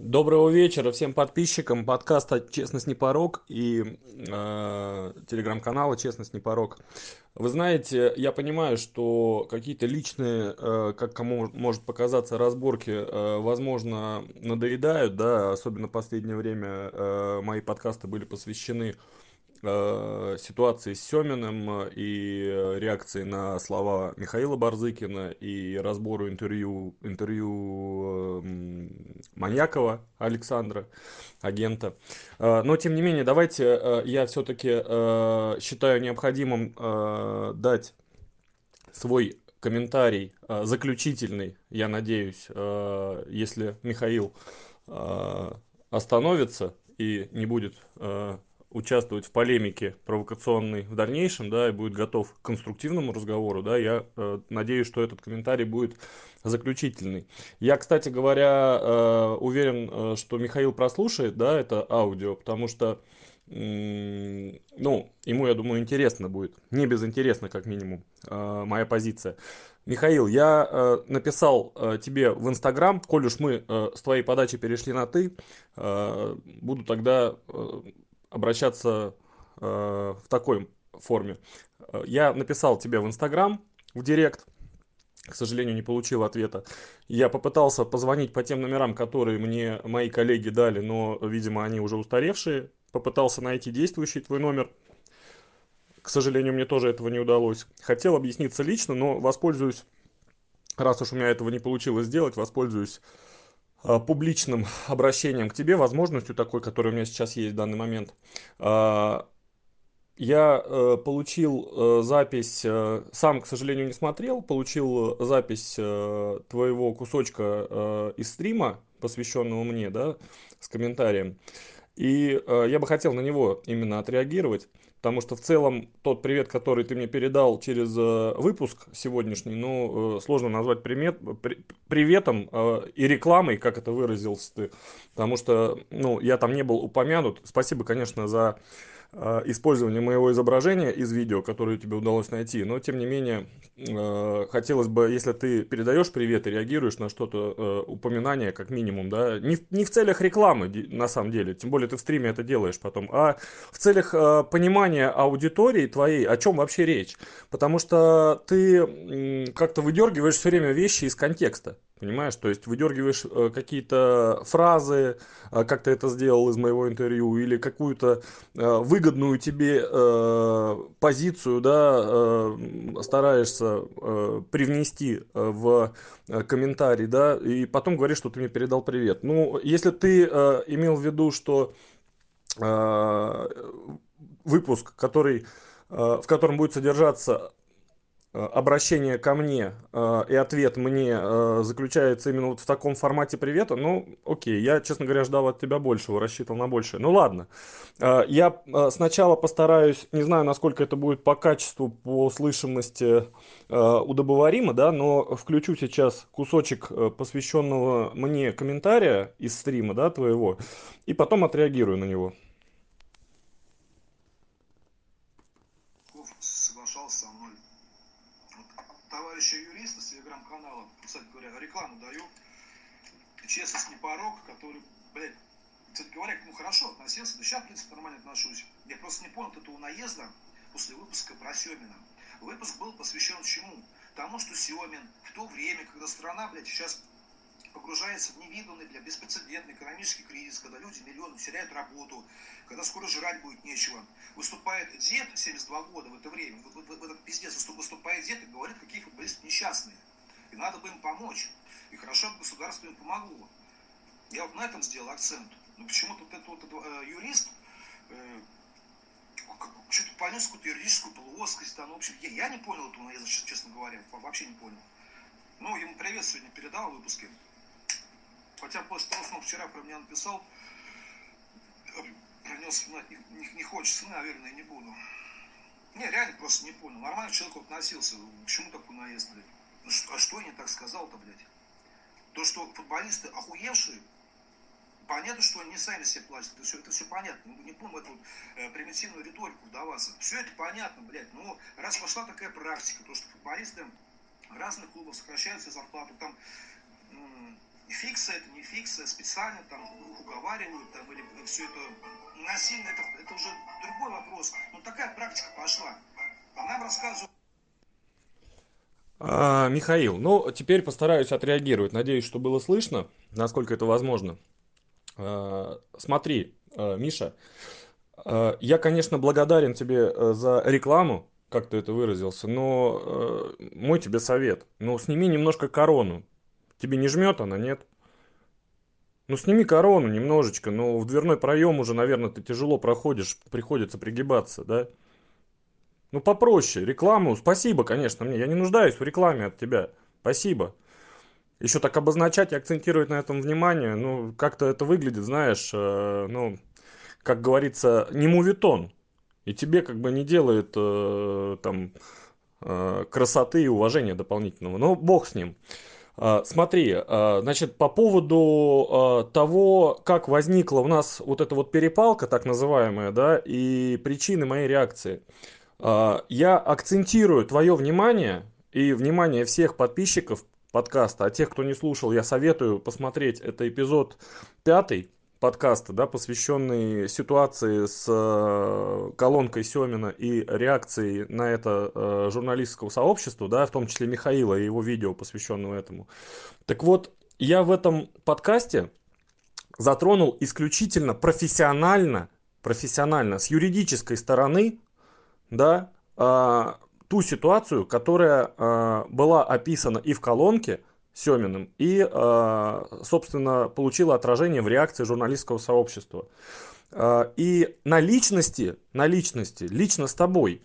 Доброго вечера всем подписчикам подкаста «Честность не порог» и э, телеграм-канала «Честность не порог». Вы знаете, я понимаю, что какие-то личные, э, как кому может показаться, разборки, э, возможно, надоедают, да, особенно в последнее время э, мои подкасты были посвящены Э, ситуации с Семиным и реакции на слова Михаила Барзыкина и разбору интервью, интервью эм, Маньякова Александра, агента. Э, но, тем не менее, давайте э, я все-таки считаю необходимым дать свой комментарий заключительный, я надеюсь, если Михаил остановится и не будет участвовать в полемике провокационной в дальнейшем, да, и будет готов к конструктивному разговору, да, я э, надеюсь, что этот комментарий будет заключительный. Я, кстати говоря, э, уверен, э, что Михаил прослушает, да, это аудио, потому что, э, ну, ему, я думаю, интересно будет, не безинтересно, как минимум, э, моя позиция. Михаил, я э, написал э, тебе в Инстаграм, коль уж мы э, с твоей подачи перешли на ты, э, буду тогда э, обращаться э, в такой форме. Я написал тебе в Инстаграм, в Директ, к сожалению, не получил ответа. Я попытался позвонить по тем номерам, которые мне мои коллеги дали, но, видимо, они уже устаревшие. Попытался найти действующий твой номер. К сожалению, мне тоже этого не удалось. Хотел объясниться лично, но воспользуюсь, раз уж у меня этого не получилось сделать, воспользуюсь Э, публичным обращением к тебе, возможностью такой, которая у меня сейчас есть в данный момент, э, я э, получил запись, сам, к сожалению, не смотрел, получил запись твоего кусочка из стрима, посвященного мне, да, с комментарием. И я бы хотел на него именно отреагировать. Потому что в целом тот привет, который ты мне передал через э, выпуск сегодняшний, ну, э, сложно назвать примет, при, приветом э, и рекламой, как это выразился ты. Потому что, ну, я там не был упомянут. Спасибо, конечно, за использование моего изображения из видео, которое тебе удалось найти. Но, тем не менее, э, хотелось бы, если ты передаешь привет и реагируешь на что-то, э, упоминание, как минимум, да, не не в целях рекламы, на самом деле, тем более ты в стриме это делаешь потом, а в целях понимания аудитории твоей, о чем вообще речь. Потому что ты как-то выдергиваешь все время вещи из контекста. Понимаешь, то есть выдергиваешь э, какие-то фразы, э, как ты это сделал из моего интервью, или какую-то э, выгодную тебе э, позицию, да, э, стараешься э, привнести в комментарий, да, и потом говоришь, что ты мне передал привет. Ну, если ты имел в виду, что выпуск, который, в котором будет содержаться обращение ко мне э, и ответ мне э, заключается именно вот в таком формате привета, ну, окей, я, честно говоря, ждал от тебя большего, рассчитывал на большее. Ну, ладно. Э, я э, сначала постараюсь, не знаю, насколько это будет по качеству, по слышимости э, удобоваримо, да, но включу сейчас кусочек э, посвященного мне комментария из стрима, да, твоего, и потом отреагирую на него. Честность не порог, который, блядь, кстати говоря, к нему хорошо относился, да сейчас, в принципе, нормально отношусь. Я просто не понял этого наезда после выпуска про Семина. Выпуск был посвящен чему? Тому, что Семин в то время, когда страна, блядь, сейчас погружается в невиданный, бля, беспрецедентный экономический кризис, когда люди миллионы теряют работу, когда скоро жрать будет нечего. Выступает дед, 72 года в это время, вот, вот, в этот пиздец выступает дед и говорит, какие футболисты несчастные. И надо бы им помочь. И хорошо бы государство им помогло. Я вот на этом сделал акцент. Но почему-то вот этот вот э, юрист э, что-то понес какую-то юридическую плоскость. Там, в общем, я, я не понял этого наезда, честно говоря. Вообще не понял. Ну, ему привет сегодня передал в выпуске. Хотя после того, что он вчера про меня написал, про него вспоминать не, не, не хочется, наверное, не буду. Не, реально просто не понял. Нормально человек относился. К чему такой наезд, блядь? Ну, а что я не так сказал-то, блядь? То, что футболисты охуевшие, понятно, что они сами себе платят. Это все, это все понятно. Не будем эту э, примитивную риторику вдаваться. Все это понятно, блядь. Но раз пошла такая практика, то, что футболисты разных клубов сокращаются зарплату, там фикция, это не фикция, специально там уговаривают там, или все это насильно, это, это уже другой вопрос. Но такая практика пошла. А нам рассказывают Михаил, ну теперь постараюсь отреагировать. Надеюсь, что было слышно, насколько это возможно. А, смотри, а, Миша, а, я, конечно, благодарен тебе э, за рекламу, как ты это выразился, но э, мой тебе совет. Ну, сними немножко корону. Тебе не жмет она, нет? Ну, сними корону немножечко, но в дверной проем уже, наверное, ты тяжело проходишь, приходится пригибаться, да? Ну, попроще. Рекламу. Спасибо, конечно, мне. Я не нуждаюсь в рекламе от тебя. Спасибо. Еще так обозначать и акцентировать на этом внимание, ну, как-то это выглядит, знаешь, э, ну, как говорится, не мувитон. И тебе как бы не делает э, там э, красоты и уважения дополнительного. Но бог с ним. Э, смотри, э, значит, по поводу э, того, как возникла у нас вот эта вот перепалка, так называемая, да, и причины моей реакции – а, я акцентирую твое внимание и внимание всех подписчиков подкаста, а тех, кто не слушал, я советую посмотреть. Это эпизод пятый подкаста, да, посвященный ситуации с э, колонкой Семина и реакцией на это э, журналистского сообщества, да, в том числе Михаила и его видео, посвященного этому. Так вот, я в этом подкасте затронул исключительно профессионально, профессионально, с юридической стороны да, э, ту ситуацию, которая была описана и в колонке Семиным, и, э, собственно, получила отражение в реакции журналистского сообщества. Э, и на личности, на личности, лично с тобой,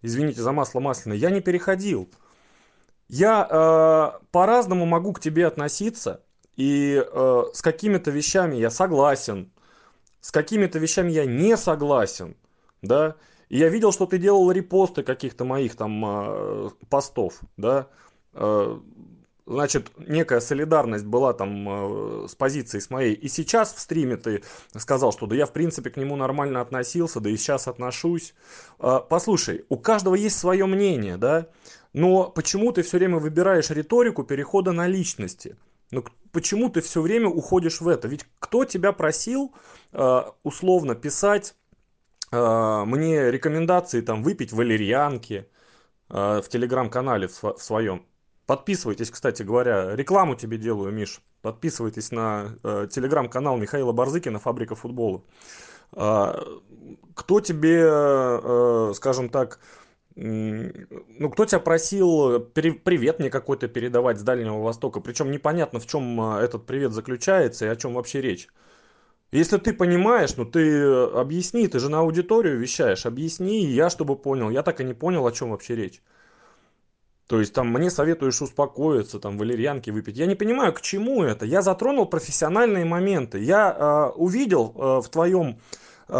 извините за масло масляное, я не переходил. Я э, по-разному могу к тебе относиться, и с какими-то вещами я согласен, с какими-то вещами я не согласен, да, и я видел, что ты делал репосты каких-то моих там постов, да. Значит, некая солидарность была там э, с позицией с моей. И сейчас в стриме ты сказал, что да я в принципе к нему нормально относился, да и сейчас отношусь. Э, послушай, у каждого есть свое мнение, да. Но почему ты все время выбираешь риторику перехода на личности? Ну, почему ты все время уходишь в это? Ведь кто тебя просил э, условно писать а, мне рекомендации там выпить валерьянки а, в телеграм-канале в своем. Подписывайтесь, кстати говоря, рекламу тебе делаю, Миш. Подписывайтесь на э, телеграм-канал Михаила Барзыкина «Фабрика футбола». Э, кто тебе, э, скажем так, ну, кто тебя просил привет мне какой-то передавать с Дальнего Востока? Причем непонятно, в чем этот привет заключается и о чем вообще речь. Если ты понимаешь, ну ты э, объясни, ты же на аудиторию вещаешь, объясни, я чтобы понял. Я так и не понял, о чем вообще речь. То есть там мне советуешь успокоиться, там валерьянки выпить. Я не понимаю, к чему это. Я затронул профессиональные моменты. Я э, увидел э, в твоем э,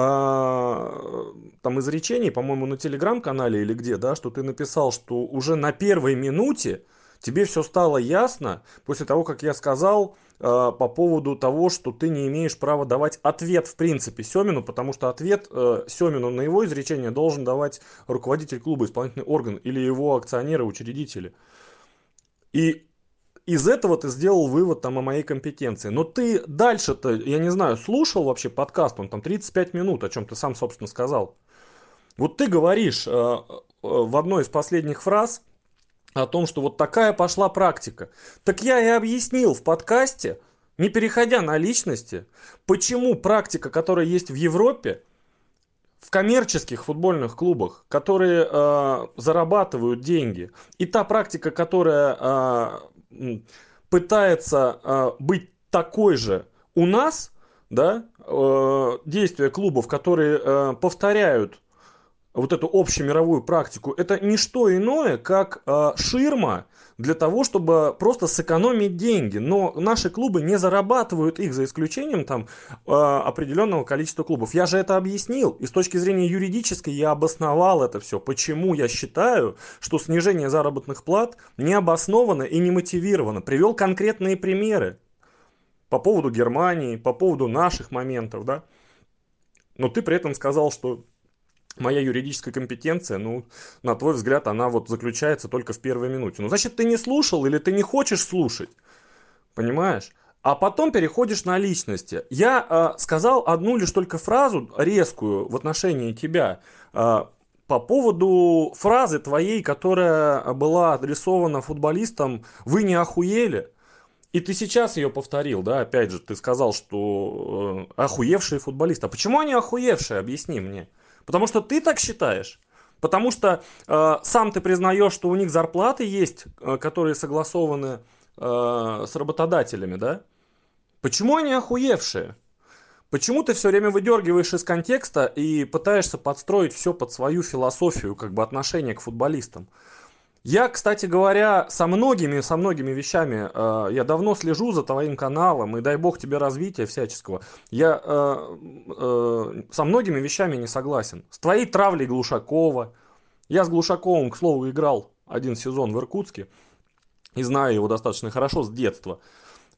там изречении, по-моему, на телеграм-канале или где, да, что ты написал, что уже на первой минуте тебе все стало ясно после того, как я сказал, по поводу того, что ты не имеешь права давать ответ в принципе Семину, потому что ответ э, Семину на его изречение должен давать руководитель клуба, исполнительный орган или его акционеры, учредители. И из этого ты сделал вывод там о моей компетенции. Но ты дальше-то, я не знаю, слушал вообще подкаст, он там 35 минут, о чем ты сам, собственно, сказал. Вот ты говоришь э, э, в одной из последних фраз, о том, что вот такая пошла практика. Так я и объяснил в подкасте, не переходя на личности, почему практика, которая есть в Европе, в коммерческих футбольных клубах, которые э, зарабатывают деньги, и та практика, которая э, пытается э, быть такой же у нас, да, э, действия клубов, которые э, повторяют вот эту общемировую практику, это не что иное, как э, ширма для того, чтобы просто сэкономить деньги. Но наши клубы не зарабатывают их, за исключением там э, определенного количества клубов. Я же это объяснил, и с точки зрения юридической я обосновал это все. Почему я считаю, что снижение заработных плат не обосновано и не мотивировано. Привел конкретные примеры по поводу Германии, по поводу наших моментов, да. Но ты при этом сказал, что моя юридическая компетенция, ну, на твой взгляд, она вот заключается только в первой минуте. Ну, значит, ты не слушал или ты не хочешь слушать. Понимаешь? а потом переходишь на личности. Я э, сказал одну лишь только фразу резкую в отношении тебя э, по поводу фразы твоей, которая была адресована футболистам «Вы не охуели?» И ты сейчас ее повторил, да, опять же, ты сказал, что э, охуевшие футболисты. А почему они охуевшие, объясни мне. Потому что ты так считаешь? Потому что э, сам ты признаешь, что у них зарплаты есть, э, которые согласованы э, с работодателями, да? Почему они охуевшие? Почему ты все время выдергиваешь из контекста и пытаешься подстроить все под свою философию, как бы отношение к футболистам? Я, кстати говоря, со многими, со многими вещами, э, я давно слежу за твоим каналом, и дай бог тебе развития всяческого. Я э, э, со многими вещами не согласен. С твоей травлей Глушакова. Я с Глушаковым, к слову, играл один сезон в Иркутске, и знаю его достаточно хорошо с детства.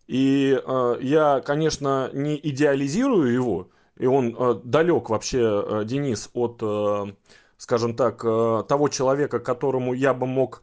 И э, я, конечно, не идеализирую его, и он э, далек вообще, э, Денис, от, э, скажем так, э, того человека, которому я бы мог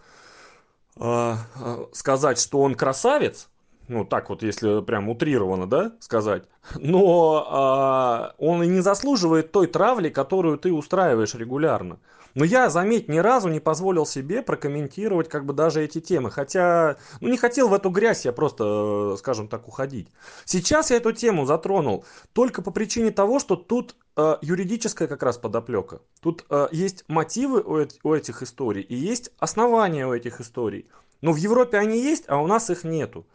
э, э, сказать, что он красавец, ну так вот, если прям утрированно, да, сказать, но он и не заслуживает той травли, которую ты устраиваешь регулярно. Но я, заметь, ни разу не позволил себе прокомментировать как бы даже эти темы. Хотя, ну не хотел в эту грязь я просто, скажем так, уходить. Сейчас я эту тему затронул только по причине того, что тут э, юридическая как раз подоплека. Тут э, есть мотивы у, у этих историй и есть основания у этих историй. Но в Европе они есть, а у нас их нету.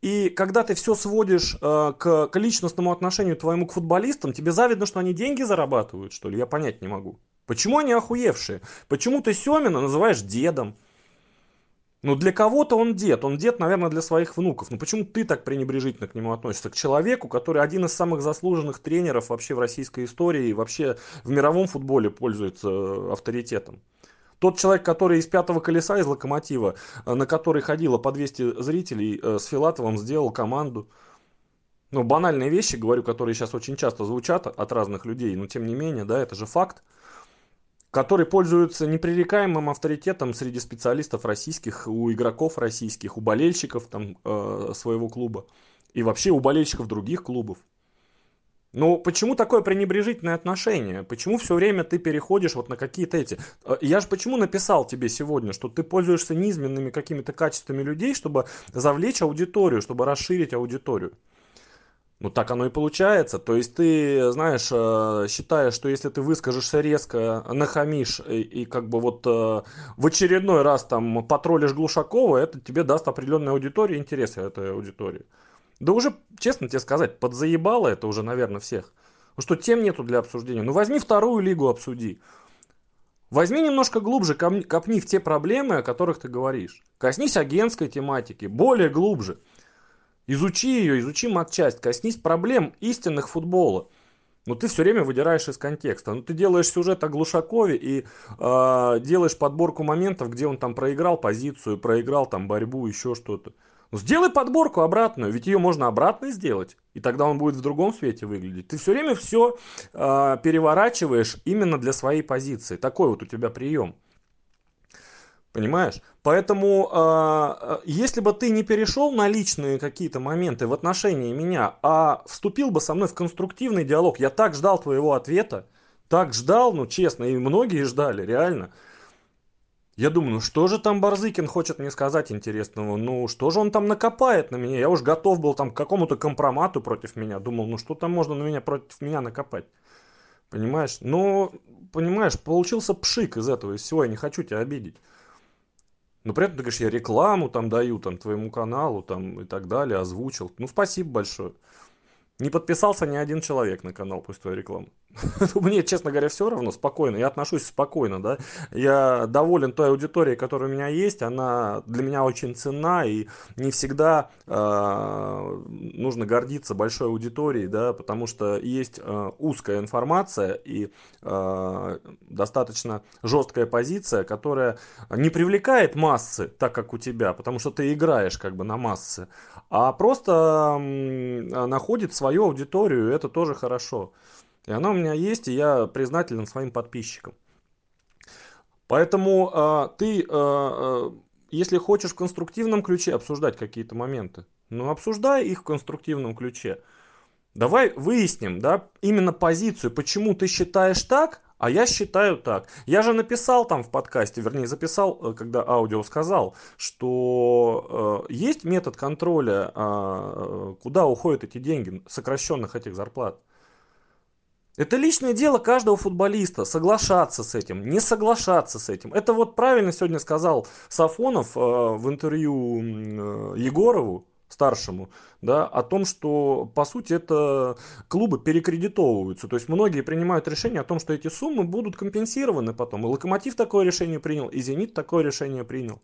И когда ты все сводишь э, к, к личностному отношению твоему к футболистам, тебе завидно, что они деньги зарабатывают, что ли? Я понять не могу. Почему они охуевшие? Почему ты Семина называешь дедом? Ну, для кого-то он дед. Он дед, наверное, для своих внуков. Ну, почему ты так пренебрежительно к нему относишься? К человеку, который один из самых заслуженных тренеров вообще в российской истории и вообще в мировом футболе пользуется э, авторитетом. Тот человек, который из пятого колеса, из локомотива, э, на который ходило по 200 зрителей, э, с Филатовым сделал команду. Ну, банальные вещи, говорю, которые сейчас очень часто звучат от разных людей, но тем не менее, да, это же факт который пользуется непререкаемым авторитетом среди специалистов российских, у игроков российских, у болельщиков там, э, своего клуба и вообще у болельщиков других клубов. Но почему такое пренебрежительное отношение? Почему все время ты переходишь вот на какие-то эти... Э, я же почему написал тебе сегодня, что ты пользуешься низменными какими-то качествами людей, чтобы завлечь аудиторию, чтобы расширить аудиторию. Ну так оно и получается. То есть ты, знаешь, э, считаешь, что если ты выскажешься резко, нахамишь и, и как бы вот э, в очередной раз там потроллишь Глушакова, это тебе даст определенную аудиторию, интересы этой аудитории. Да уже, честно тебе сказать, подзаебало это уже, наверное, всех. Ну что тем нету для обсуждения. Ну возьми вторую лигу, обсуди. Возьми немножко глубже, копни в те проблемы, о которых ты говоришь. Коснись агентской тематики, более глубже. Изучи ее, изучи матчасть, коснись проблем истинных футбола. Но ты все время выдираешь из контекста. Ну, ты делаешь сюжет о Глушакове и э, делаешь подборку моментов, где он там проиграл позицию, проиграл там борьбу, еще что-то. Ну, сделай подборку обратную, ведь ее можно обратно сделать, и тогда он будет в другом свете выглядеть. Ты все время все э, переворачиваешь именно для своей позиции. Такой вот у тебя прием. Понимаешь? Поэтому, э, если бы ты не перешел на личные какие-то моменты в отношении меня, а вступил бы со мной в конструктивный диалог, я так ждал твоего ответа, так ждал, ну честно, и многие ждали, реально. Я думаю, ну что же там Барзыкин хочет мне сказать интересного? Ну что же он там накопает на меня? Я уж готов был там к какому-то компромату против меня. Думал, ну что там можно на меня против меня накопать? Понимаешь? Но, понимаешь, получился пшик из этого, из всего. Я не хочу тебя обидеть. Но при этом ты говоришь, я рекламу там даю там твоему каналу там и так далее, озвучил. Ну, спасибо большое. Не подписался ни один человек на канал после твоей рекламы. Мне, честно говоря, все равно, спокойно. Я отношусь спокойно, да. Я доволен той аудиторией, которая у меня есть. Она для меня очень ценна, и не всегда э, нужно гордиться большой аудиторией, да, потому что есть э, узкая информация и э, достаточно жесткая позиция, которая не привлекает массы, так как у тебя, потому что ты играешь как бы на массы, а просто находит свою аудиторию, и это тоже хорошо. И она у меня есть, и я признателен своим подписчикам. Поэтому э, ты, э, если хочешь в конструктивном ключе обсуждать какие-то моменты, Ну, обсуждай их в конструктивном ключе. Давай выясним, да, именно позицию, почему ты считаешь так, а я считаю так. Я же написал там в подкасте, вернее записал, э, когда аудио сказал, что э, есть метод контроля, э, куда уходят эти деньги, сокращенных этих зарплат. Это личное дело каждого футболиста, соглашаться с этим, не соглашаться с этим. Это вот правильно сегодня сказал Сафонов э, в интервью э, Егорову, старшему, да, о том, что, по сути, это клубы перекредитовываются. То есть многие принимают решение о том, что эти суммы будут компенсированы потом. И Локомотив такое решение принял, и Зенит такое решение принял.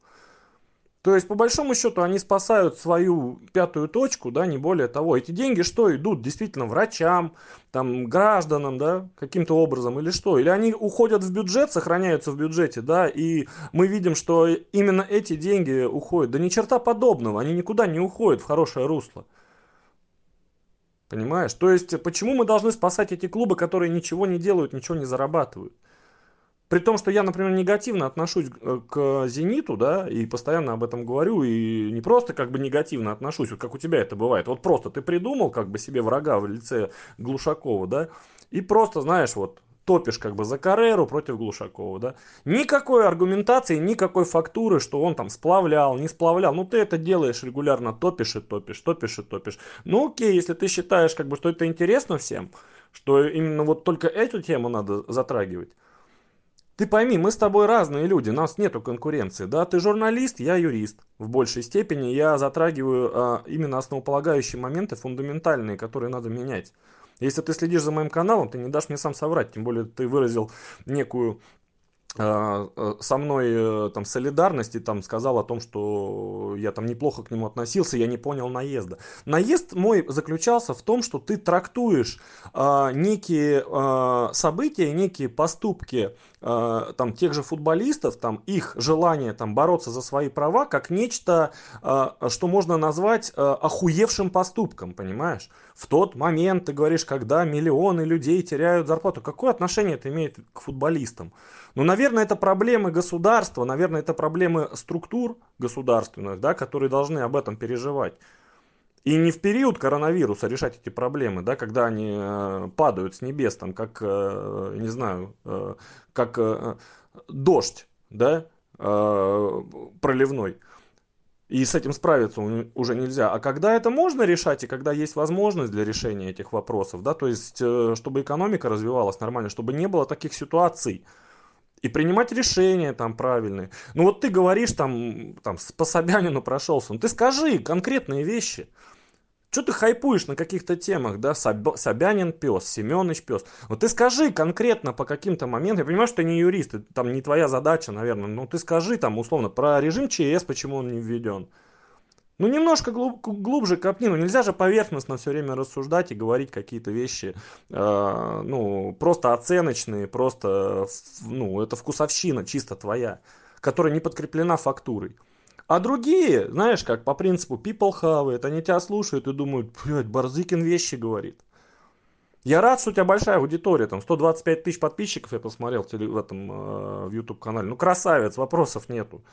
То есть, по большому счету, они спасают свою пятую точку, да, не более того. Эти деньги что, идут действительно врачам, там, гражданам, да, каким-то образом, или что? Или они уходят в бюджет, сохраняются в бюджете, да, и мы видим, что именно эти деньги уходят. Да ни черта подобного, они никуда не уходят в хорошее русло. Понимаешь? То есть, почему мы должны спасать эти клубы, которые ничего не делают, ничего не зарабатывают? При том, что я, например, негативно отношусь э, к «Зениту», да, и постоянно об этом говорю, и не просто как бы негативно отношусь, вот как у тебя это бывает. Вот просто ты придумал как бы себе врага в лице Глушакова, да, и просто, знаешь, вот топишь как бы за Кареру против Глушакова, да. Никакой аргументации, никакой фактуры, что он там сплавлял, не сплавлял. Ну, ты это делаешь регулярно, топишь и топишь, топишь и топишь. Ну, окей, если ты считаешь, как бы, что это интересно всем, что именно вот только эту тему надо затрагивать, ты пойми, мы с тобой разные люди, у нас нету конкуренции, да, ты журналист, я юрист. В большей степени я затрагиваю а, именно основополагающие моменты, фундаментальные, которые надо менять. Если ты следишь за моим каналом, ты не дашь мне сам соврать, тем более ты выразил некую со мной э, там солидарности там сказал о том, что я там неплохо к нему относился, я не понял наезда. Наезд мой заключался в том, что ты трактуешь э, некие э, события, некие поступки э, там тех же футболистов, там их желание там бороться за свои права, как нечто, э, что можно назвать э, охуевшим поступком, понимаешь? В тот момент ты говоришь, когда миллионы людей теряют зарплату, какое отношение это имеет к футболистам? Ну, наверное, это проблемы государства, наверное, это проблемы структур государственных, да, которые должны об этом переживать. И не в период коронавируса решать эти проблемы, да, когда они э, падают с небес, там, как, э, не знаю, э, как дождь, да, проливной. И с этим справиться уже нельзя. А когда это можно решать, и когда есть возможность для решения этих вопросов, да, то есть, чтобы экономика развивалась нормально, чтобы не было таких ситуаций, и принимать решения там правильные. Ну вот ты говоришь там, там по Собянину прошелся, ну ты скажи конкретные вещи. Что ты хайпуешь на каких-то темах, да, Собянин пес, Семенович пес. Вот ты скажи конкретно по каким-то моментам, я понимаю, что ты не юрист, это там не твоя задача, наверное, но ты скажи там условно про режим ЧС, почему он не введен. Ну, немножко глуб, глубже копни. Ну, нельзя же поверхностно все время рассуждать и говорить какие-то вещи, э, ну, просто оценочные, просто, ну, это вкусовщина чисто твоя, которая не подкреплена фактурой. А другие, знаешь, как по принципу people have it, они тебя слушают и думают, блядь, Барзыкин вещи говорит. Я рад, что у тебя большая аудитория, там 125 тысяч подписчиков я посмотрел в этом э, в YouTube канале. Ну красавец, вопросов нету.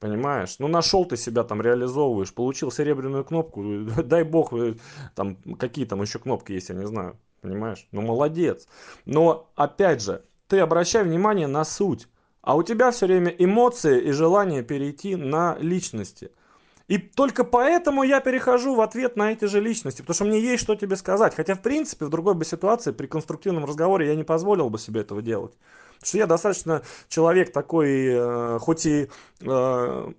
Понимаешь? Ну, нашел ты себя там, реализовываешь, получил серебряную кнопку, дай бог, э, там, какие там еще кнопки есть, я не знаю. Понимаешь? Ну, молодец. Но, опять же, ты обращай внимание на суть. А у тебя все время эмоции и желание перейти на личности. И только поэтому я перехожу в ответ на эти же личности, потому что мне есть что тебе сказать. Хотя, в принципе, в другой бы ситуации, при конструктивном разговоре, я не позволил бы себе этого делать. Потому что я достаточно человек такой, э, хоть и э,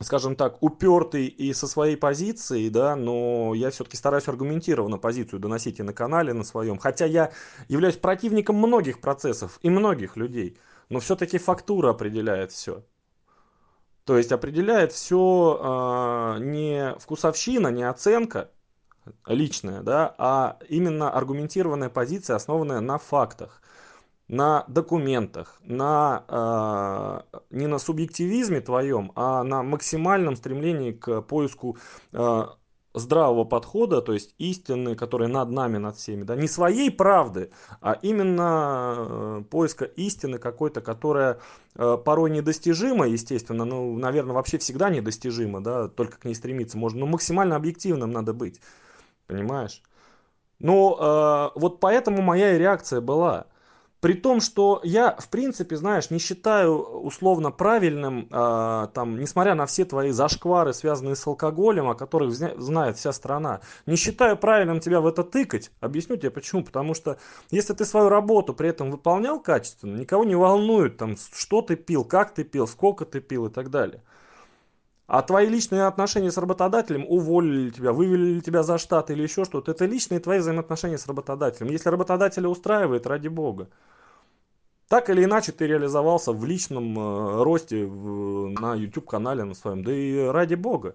скажем так, упертый и со своей позицией, да, но я все-таки стараюсь аргументированно позицию доносить и на канале, на своем. Хотя я являюсь противником многих процессов и многих людей, но все-таки фактура определяет все. То есть определяет все а, не вкусовщина, не оценка личная, да, а именно аргументированная позиция, основанная на фактах на документах, на, э, не на субъективизме твоем, а на максимальном стремлении к поиску э, здравого подхода, то есть истины, которые над нами, над всеми, да, не своей правды, а именно э, поиска истины какой-то, которая э, порой недостижима, естественно, ну, наверное, вообще всегда недостижима, да, только к ней стремиться можно, но максимально объективным надо быть, понимаешь? Ну, э, вот поэтому моя реакция была – при том, что я, в принципе, знаешь, не считаю условно правильным, э, там, несмотря на все твои зашквары, связанные с алкоголем, о которых знает вся страна, не считаю правильным тебя в это тыкать. Объясню тебе почему. Потому что если ты свою работу при этом выполнял качественно, никого не волнует, там, что ты пил, как ты пил, сколько ты пил и так далее. А твои личные отношения с работодателем, уволили тебя, вывели тебя за штат или еще что-то, это личные твои взаимоотношения с работодателем. Если работодателя устраивает, ради бога. Так или иначе ты реализовался в личном э, росте на YouTube канале на своем. Да и ради бога.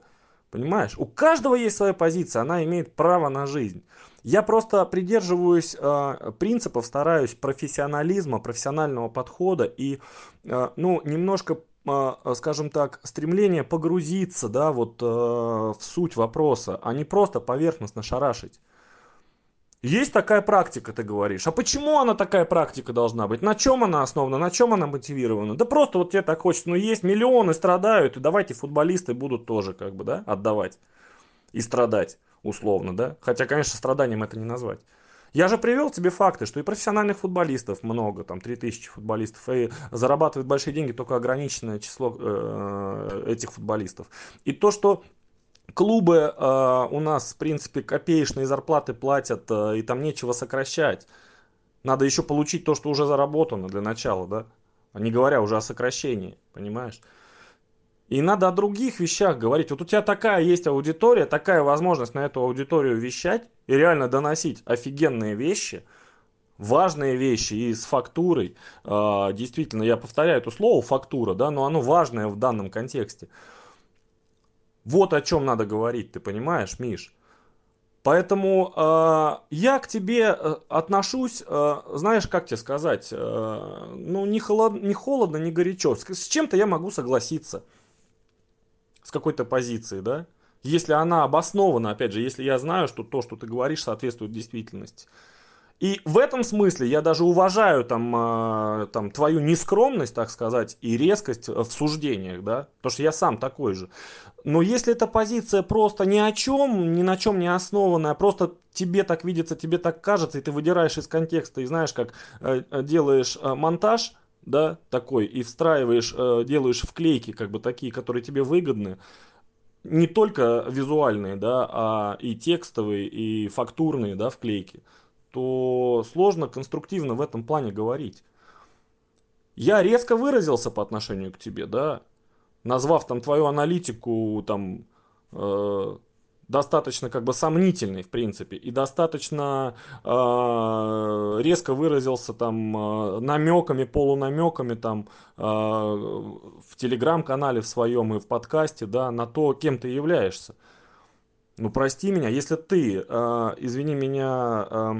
Понимаешь? У каждого есть своя позиция, она имеет право на жизнь. Я просто придерживаюсь э, принципов, стараюсь профессионализма, профессионального подхода и, э, ну, немножко, скажем так, стремление погрузиться, да, вот э, в суть вопроса, а не просто поверхностно шарашить. Есть такая практика, ты говоришь. А почему она такая практика должна быть? На чем она основана? На чем она мотивирована? Да просто вот тебе так хочется. Ну есть миллионы страдают, и давайте футболисты будут тоже как бы, да, отдавать. И страдать, условно, да. Хотя, конечно, страданием это не назвать. Я же привел тебе факты, что и профессиональных футболистов много, там 3000 футболистов, и зарабатывает большие деньги только ограниченное число э, этих футболистов. И то, что клубы э, у нас, в принципе, копеечные зарплаты платят, э, и там нечего сокращать. Надо еще получить то, что уже заработано для начала, да? А не говоря уже о сокращении, понимаешь? И надо о других вещах говорить. Вот у тебя такая есть аудитория, такая возможность на эту аудиторию вещать и реально доносить офигенные вещи, важные вещи и с фактурой. Э, действительно, я повторяю это слово фактура, да, но оно важное в данном контексте. Вот о чем надо говорить, ты понимаешь, Миш? Поэтому э, я к тебе э, отношусь, э, знаешь, как тебе сказать, э, ну не, холод, не холодно, не горячо. С, с чем-то я могу согласиться, с какой-то позиции, да? Если она обоснована, опять же, если я знаю, что то, что ты говоришь, соответствует действительности. И в этом смысле я даже уважаю там, э, там твою нескромность, так сказать, и резкость в суждениях, да, потому что я сам такой же. Но если эта позиция просто ни о чем, ни на чем не основанная, просто тебе так видится, тебе так кажется, и ты выдираешь из контекста, и знаешь, как э, делаешь э, монтаж, да, такой, и встраиваешь, э, делаешь вклейки, как бы такие, которые тебе выгодны, не только визуальные, да, а и текстовые, и фактурные, да, вклейки то сложно конструктивно в этом плане говорить. Я резко выразился по отношению к тебе, да, назвав там твою аналитику там э, достаточно как бы сомнительной в принципе и достаточно э, резко выразился там э, намеками, полунамеками там э, в телеграм-канале в своем и в подкасте, да, на то, кем ты являешься. Ну прости меня, если ты, э, извини меня, э,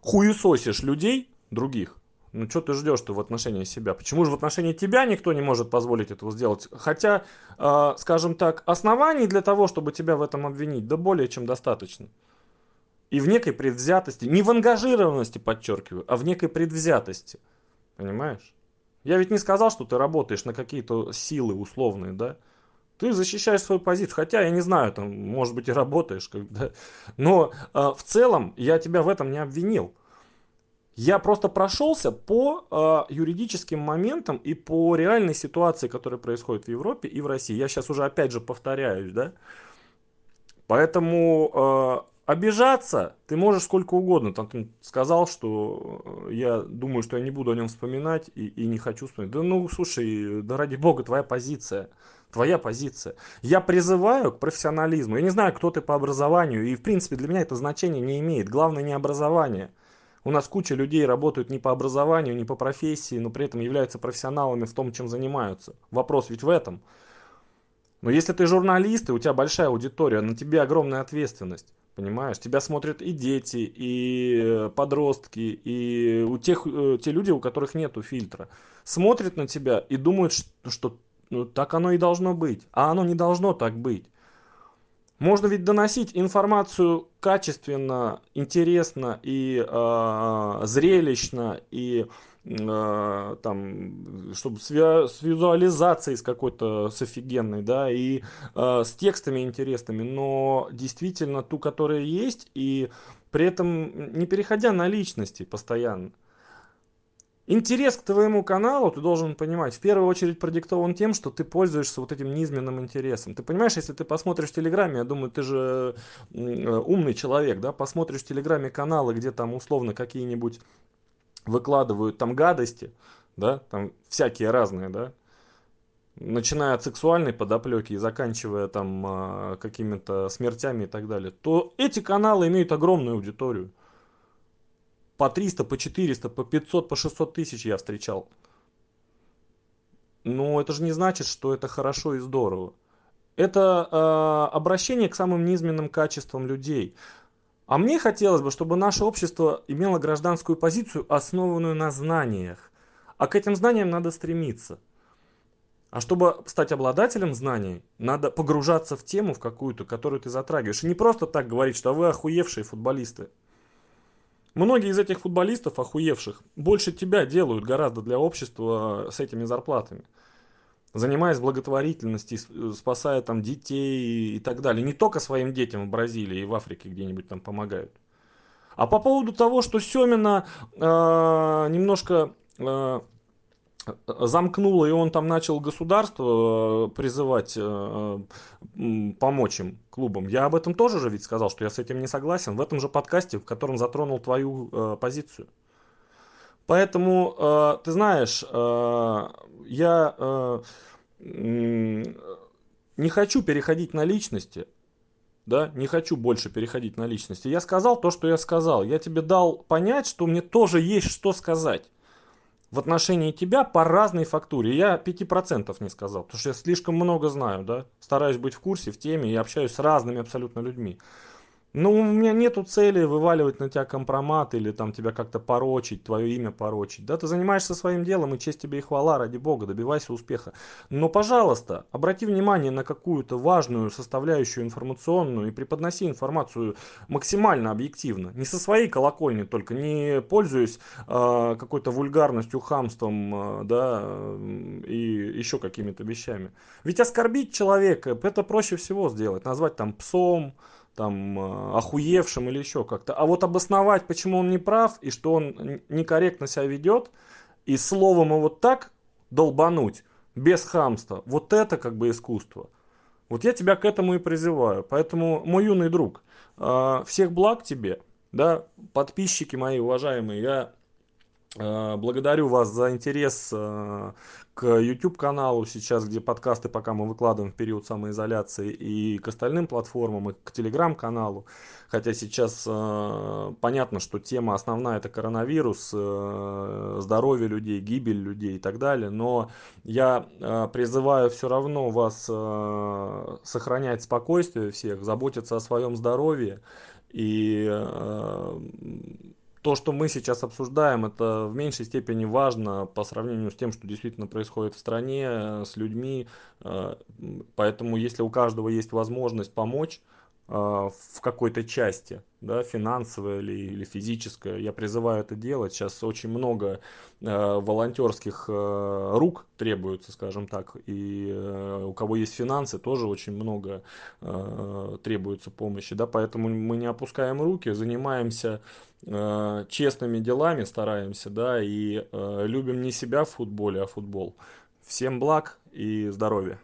хуесосишь людей других, ну что ты ждешь-то в отношении себя? Почему же в отношении тебя никто не может позволить этого сделать? Хотя, э, скажем так, оснований для того, чтобы тебя в этом обвинить, да более чем достаточно. И в некой предвзятости, не в ангажированности, подчеркиваю, а в некой предвзятости. Понимаешь? Я ведь не сказал, что ты работаешь на какие-то силы условные, да? Ты защищаешь свою позицию, хотя я не знаю, там, может быть и работаешь, когда, но э, в целом я тебя в этом не обвинил. Я просто прошелся по э, юридическим моментам и по реальной ситуации, которая происходит в Европе и в России. Я сейчас уже опять же повторяюсь, да. Поэтому э, обижаться ты можешь сколько угодно. Там ты сказал, что э, я думаю, что я не буду о нем вспоминать и, и не хочу вспоминать. Да ну, слушай, да ради бога, твоя позиция. Твоя позиция. Я призываю к профессионализму. Я не знаю, кто ты по образованию. И, в принципе, для меня это значение не имеет. Главное не образование. У нас куча людей работают не по образованию, не по профессии, но при этом являются профессионалами в том, чем занимаются. Вопрос ведь в этом. Но если ты журналист, и у тебя большая аудитория, на тебе огромная ответственность. Понимаешь, тебя смотрят и дети, и подростки, и у тех, э, те люди, у которых нету фильтра. Смотрят на тебя и думают, что, что ну, так оно и должно быть. А оно не должно так быть. Можно ведь доносить информацию качественно, интересно и э, зрелищно, и э, там, чтобы с, визуализацией с какой-то, с офигенной, да, и э, с текстами интересными, но действительно ту, которая есть, и при этом не переходя на личности постоянно. Интерес к твоему каналу, ты должен понимать, в первую очередь продиктован тем, что ты пользуешься вот этим низменным интересом. Ты понимаешь, если ты посмотришь в Телеграме, я думаю, ты же умный человек, да, посмотришь в Телеграме каналы, где там условно какие-нибудь выкладывают там гадости, да, там всякие разные, да, начиная от сексуальной подоплеки и заканчивая там а, какими-то смертями и так далее, то эти каналы имеют огромную аудиторию по 300, по 400, по 500, по 600 тысяч я встречал. Но это же не значит, что это хорошо и здорово. Это э, обращение к самым низменным качествам людей. А мне хотелось бы, чтобы наше общество имело гражданскую позицию, основанную на знаниях. А к этим знаниям надо стремиться. А чтобы стать обладателем знаний, надо погружаться в тему в какую-то, которую ты затрагиваешь. И не просто так говорить, что вы охуевшие футболисты. Многие из этих футболистов, охуевших, больше тебя делают гораздо для общества с этими зарплатами. Занимаясь благотворительностью, спасая там детей и так далее. Не только своим детям в Бразилии и в Африке где-нибудь там помогают. А по поводу того, что Семина э, немножко э, замкнуло, и он там начал государство э, призывать э, помочь им, клубам. Я об этом тоже же ведь сказал, что я с этим не согласен. В этом же подкасте, в котором затронул твою э, позицию. Поэтому, ты знаешь, я не хочу переходить на личности, да, не хочу больше переходить на личности. Я сказал то, что я сказал. Я тебе дал понять, что мне тоже есть что сказать в отношении тебя по разной фактуре. Я 5% не сказал, потому что я слишком много знаю, да, стараюсь быть в курсе, в теме и общаюсь с разными абсолютно людьми. Ну, у меня нету цели вываливать на тебя компромат или там тебя как-то порочить, твое имя порочить. Да, ты занимаешься своим делом, и честь тебе и хвала, ради бога, добивайся успеха. Но, пожалуйста, обрати внимание на какую-то важную составляющую информационную и преподноси информацию максимально объективно. Не со своей колокольни только, не пользуясь э, какой-то вульгарностью, хамством, э, да, и еще какими-то вещами. Ведь оскорбить человека, это проще всего сделать, назвать там псом, там э, охуевшим или еще как-то. А вот обосновать, почему он не прав и что он некорректно себя ведет, и словом его так долбануть, без хамства, вот это как бы искусство. Вот я тебя к этому и призываю. Поэтому, мой юный друг, э, всех благ тебе, да, подписчики мои уважаемые, я благодарю вас за интерес к YouTube каналу сейчас, где подкасты пока мы выкладываем в период самоизоляции, и к остальным платформам, и к Telegram каналу. Хотя сейчас э, понятно, что тема основная это коронавирус, э, здоровье людей, гибель людей и так далее. Но я э, призываю все равно вас э, сохранять спокойствие всех, заботиться о своем здоровье и э, то, что мы сейчас обсуждаем, это в меньшей степени важно по сравнению с тем, что действительно происходит в стране, э, с людьми. Э, поэтому, если у каждого есть возможность помочь э, в какой-то части, да, финансовая или, или физическая, я призываю это делать. Сейчас очень много волонтерских рук требуется, скажем так, и у кого есть финансы, тоже очень много требуется помощи, да, поэтому мы не опускаем руки, занимаемся э, честными делами стараемся, да, и э, любим не себя в футболе, а футбол. Всем благ и здоровья!